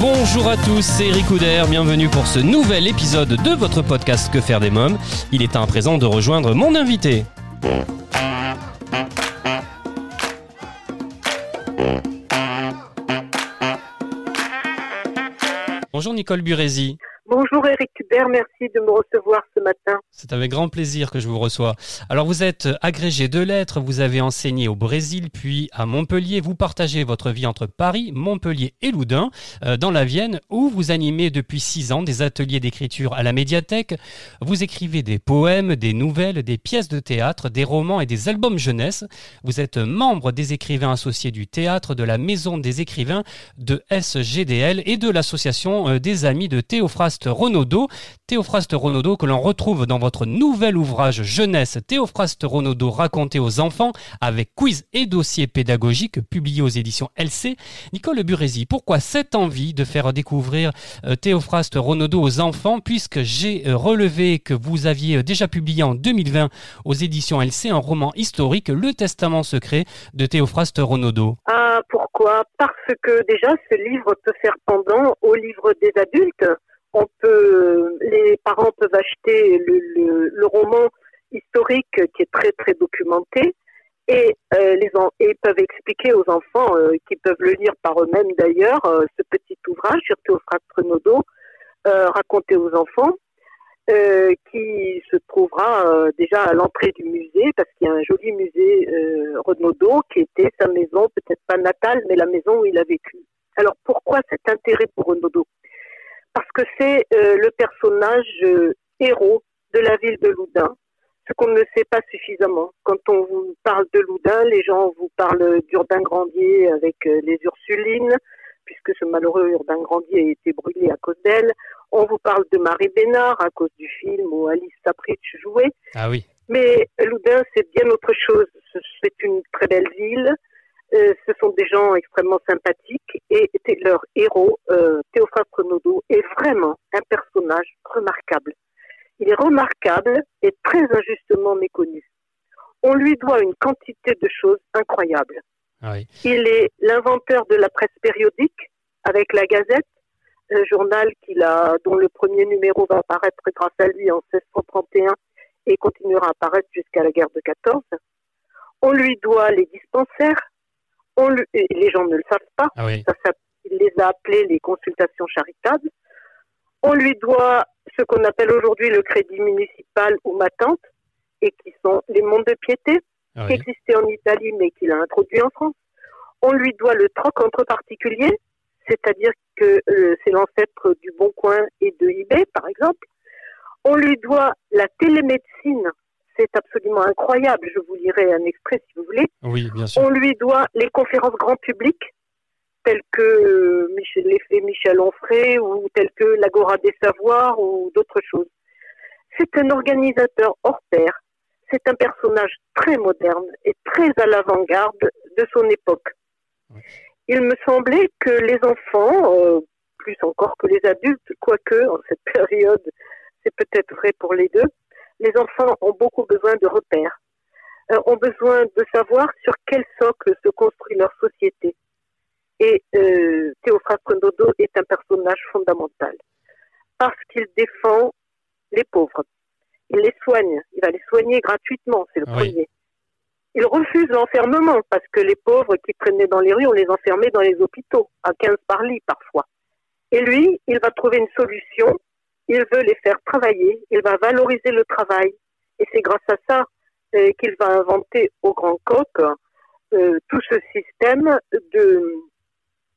Bonjour à tous, c'est Eric Couder, bienvenue pour ce nouvel épisode de votre podcast Que faire des mômes. Il est temps à présent de rejoindre mon invité. Bonjour Nicole Burési, Bonjour Eric Hubert, merci de me recevoir ce matin. c'est avec grand plaisir que je vous reçois. Alors vous êtes agrégé de lettres, vous avez enseigné au Brésil puis à Montpellier, vous partagez votre vie entre Paris, Montpellier et Loudun, euh, dans la Vienne, où vous animez depuis six ans des ateliers d'écriture à la médiathèque. Vous écrivez des poèmes, des nouvelles, des pièces de théâtre, des romans et des albums jeunesse. Vous êtes membre des écrivains associés du théâtre, de la Maison des écrivains, de SGDL et de l'association euh, des amis de Théophraste Renaudot. Théophraste Renaudot que l'on retrouve dans votre nouvel ouvrage jeunesse Théophraste Renaudot raconté aux enfants avec quiz et dossier pédagogique publié aux éditions LC. Nicole Burési, pourquoi cette envie de faire découvrir euh, Théophraste Renaudot aux enfants puisque j'ai euh, relevé que vous aviez euh, déjà publié en 2020 aux éditions LC un roman historique Le Testament secret de Théophraste Renaudot. Ah, pourquoi? Parce que déjà, ce livre peut faire pendant au livre des adultes. On peut, les parents peuvent acheter le, roman historique qui est très très documenté et euh, les peuvent expliquer aux enfants euh, qui peuvent le lire par eux-mêmes d'ailleurs euh, ce petit ouvrage sur Théophraste Renaudot euh, raconté aux enfants qui se trouvera déjà à l'entrée du musée, parce qu'il y a un joli musée Renaudot qui était sa maison, peut-être pas natale, mais la maison où il a vécu. Alors pourquoi cet intérêt pour Renaudot? Parce que c'est euh, le personnage euh, héros de la ville de Loudun, ce qu'on ne sait pas suffisamment. Quand on vous parle de Loudun, les gens vous parlent d'Urbain Grandier avec euh, les Ursulines, puisque ce malheureux Urbain Grandier a été brûlé à cause d'elle. On vous parle de Marie Bénard à cause du film où Alice Sapritch jouait. Ah oui. Mais Loudun, c'est bien autre chose. Ce- C'est une très belle ville. Euh, ce sont des gens extrêmement sympathiques et leur héros, euh, Théophraste Renaudot, est vraiment un personnage remarquable. Il est remarquable et très injustement méconnu. On lui doit une quantité de choses incroyables. Ah oui. Il est l'inventeur de la presse périodique avec la Gazette, un journal qu'il a, dont le premier numéro va apparaître grâce à lui en 1631 et continuera à apparaître jusqu'à la guerre de 14. On lui doit les dispensaires. On lui- et les gens ne le savent pas. Ah oui. Ça, ça- il les a appelés les consultations charitables. On lui doit ce qu'on appelle aujourd'hui le crédit municipal ou ma tante, et qui sont les mondes de piété Ah qui oui. existait en Italie mais qu'il a introduit en France. On lui doit le troc entre particuliers, c'est-à-dire que euh, c'est l'ancêtre du Bon Coin et de eBay, par exemple. On lui doit la télémédecine, c'est absolument incroyable, je vous lirai un extrait si vous voulez. Oui, bien sûr. On lui doit les conférences grand public, telles que euh, Michel, l'effet Michel Onfray ou telles que l'Agora des Savoirs ou d'autres choses. C'est un organisateur hors pair. C'est un personnage très moderne et très à l'avant-garde de son époque. Il me semblait que les enfants, euh, plus encore que les adultes, quoique en cette période, c'est peut-être vrai pour les deux, les enfants ont beaucoup besoin de repères, euh, ont besoin de savoir sur quel socle se construit leur société. Et euh, Théophraste est un personnage fondamental parce qu'il défend les pauvres. Il les soigne, il va les soigner gratuitement, c'est le Oui. premier. Il refuse l'enfermement parce que les pauvres qui traînaient dans les rues, on les enfermait dans les hôpitaux, à 15 par lit parfois. Et lui, il va trouver une solution, il veut les faire travailler, il va valoriser le travail. Et c'est grâce à ça euh, qu'il va inventer au Grand Coq euh, tout ce système de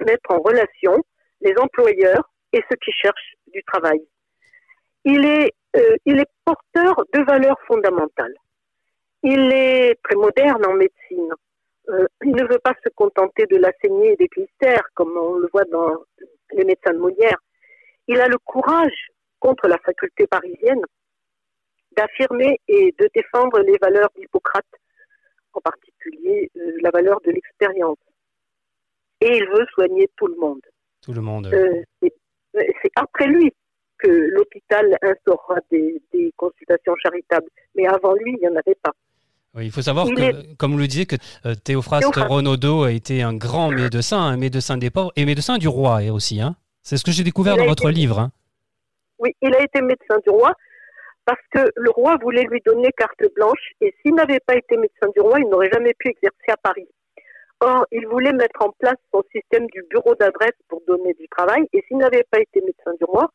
mettre en relation les employeurs et ceux qui cherchent du travail. Il est, euh, porteur de valeurs fondamentales. Il est très moderne en médecine. Il ne veut pas se contenter de la saignée des clistères, comme on le voit dans les médecins de Molière. Il a le courage, contre la faculté parisienne, d'affirmer et de défendre les valeurs d'Hippocrate, en particulier euh, la valeur de l'expérience. Et il veut soigner tout le monde. Tout le monde. Euh, c'est après lui que l'hôpital instaurera des, des, consultations charitables. Mais avant lui, il n'y en avait pas. Oui, il faut savoir que, comme vous le disiez, que euh, Théophraste Renaudot a été un grand médecin, un médecin des pauvres et médecin du roi aussi. Hein. C'est ce que j'ai découvert dans votre livre. Hein. Oui, il a été médecin du roi parce que le roi voulait lui donner carte blanche et s'il n'avait pas été médecin du roi, il n'aurait jamais pu exercer à Paris. Or, il voulait mettre en place son système du bureau d'adresse pour donner du travail et s'il n'avait pas été médecin du roi,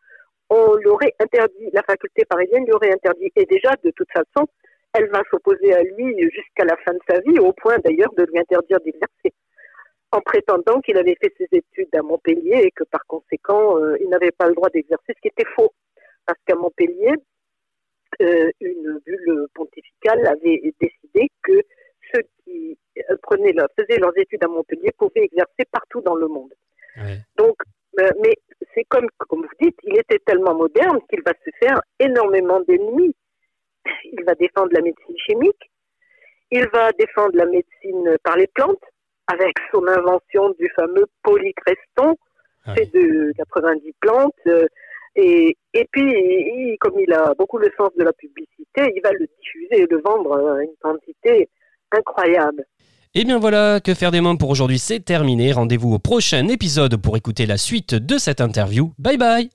on l'aurait interdit, la faculté parisienne lui aurait interdit. Et déjà, de toute façon, elle va s'opposer à lui jusqu'à la fin de sa vie, au point d'ailleurs de lui interdire d'exercer, en prétendant qu'il avait fait ses études à Montpellier et que par conséquent, euh, il n'avait pas le droit d'exercer, ce qui était faux. Qu'à Montpellier, euh, une bulle pontificale avait décidé que ceux qui euh, prenaient faisaient leurs études à Montpellier pouvaient exercer partout dans le monde. Donc, mais c'est comme, comme vous dites, il était tellement moderne qu'il va se faire énormément d'ennemis il va défendre la médecine chimique, il va défendre la médecine par les plantes, avec son invention du fameux polycreston, ah fait de 90 plantes. Euh, et, puis, comme il a beaucoup le sens de la publicité, il va le diffuser et le vendre à une quantité incroyable. Et eh bien voilà, que faire des mômes pour aujourd'hui, c'est terminé. Rendez-vous au prochain épisode pour écouter la suite de cette interview. Bye bye